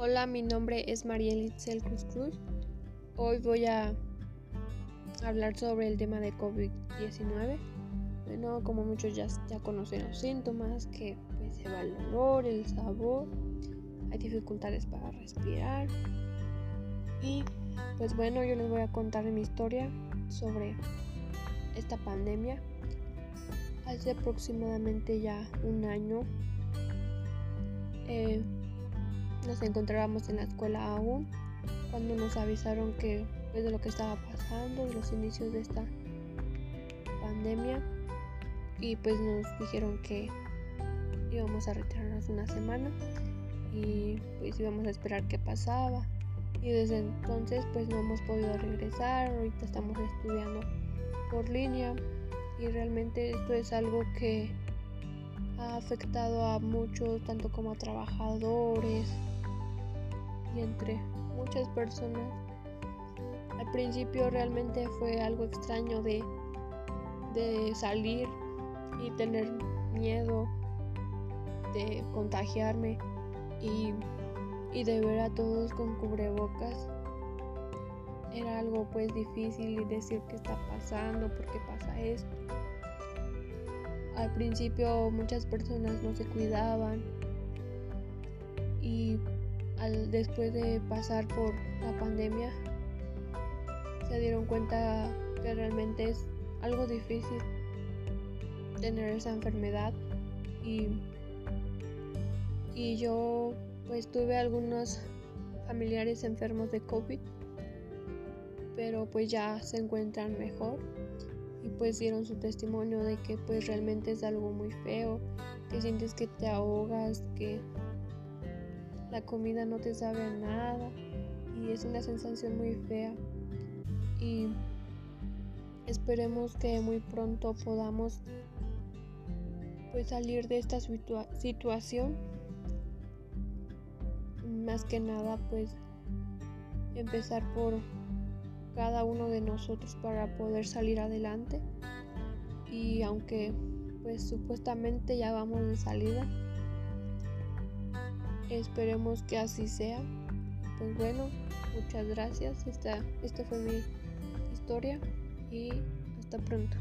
Hola, mi nombre es María Elitzel Cruz. Hoy voy a hablar sobre el tema de COVID-19. Bueno, como muchos ya, ya conocen los síntomas, que pues, se va el olor, el sabor, hay dificultades para respirar. Y pues bueno, yo les voy a contar mi historia sobre esta pandemia. Hace aproximadamente ya un año eh, nos encontrábamos en la escuela aún cuando nos avisaron que pues, de lo que estaba pasando, los inicios de esta pandemia. Y pues nos dijeron que íbamos a retirarnos una semana y pues íbamos a esperar qué pasaba. Y desde entonces pues no hemos podido regresar, ahorita estamos estudiando por línea y realmente esto es algo que ha afectado a muchos, tanto como a trabajadores y entre muchas personas. Al principio realmente fue algo extraño de, de salir y tener miedo de contagiarme y, y de ver a todos con cubrebocas era algo pues difícil decir qué está pasando, por qué pasa esto. Al principio muchas personas no se cuidaban y después de pasar por la pandemia se dieron cuenta que realmente es algo difícil tener esa enfermedad. Y, y yo pues tuve algunos familiares enfermos de COVID pero pues ya se encuentran mejor. Y pues dieron su testimonio de que pues realmente es algo muy feo, que sientes que te ahogas, que la comida no te sabe nada y es una sensación muy fea y esperemos que muy pronto podamos pues salir de esta situación más que nada pues empezar por cada uno de nosotros para poder salir adelante. Y aunque pues supuestamente ya vamos de salida, esperemos que así sea. Pues bueno, muchas gracias. Esta, esta fue mi historia y hasta pronto.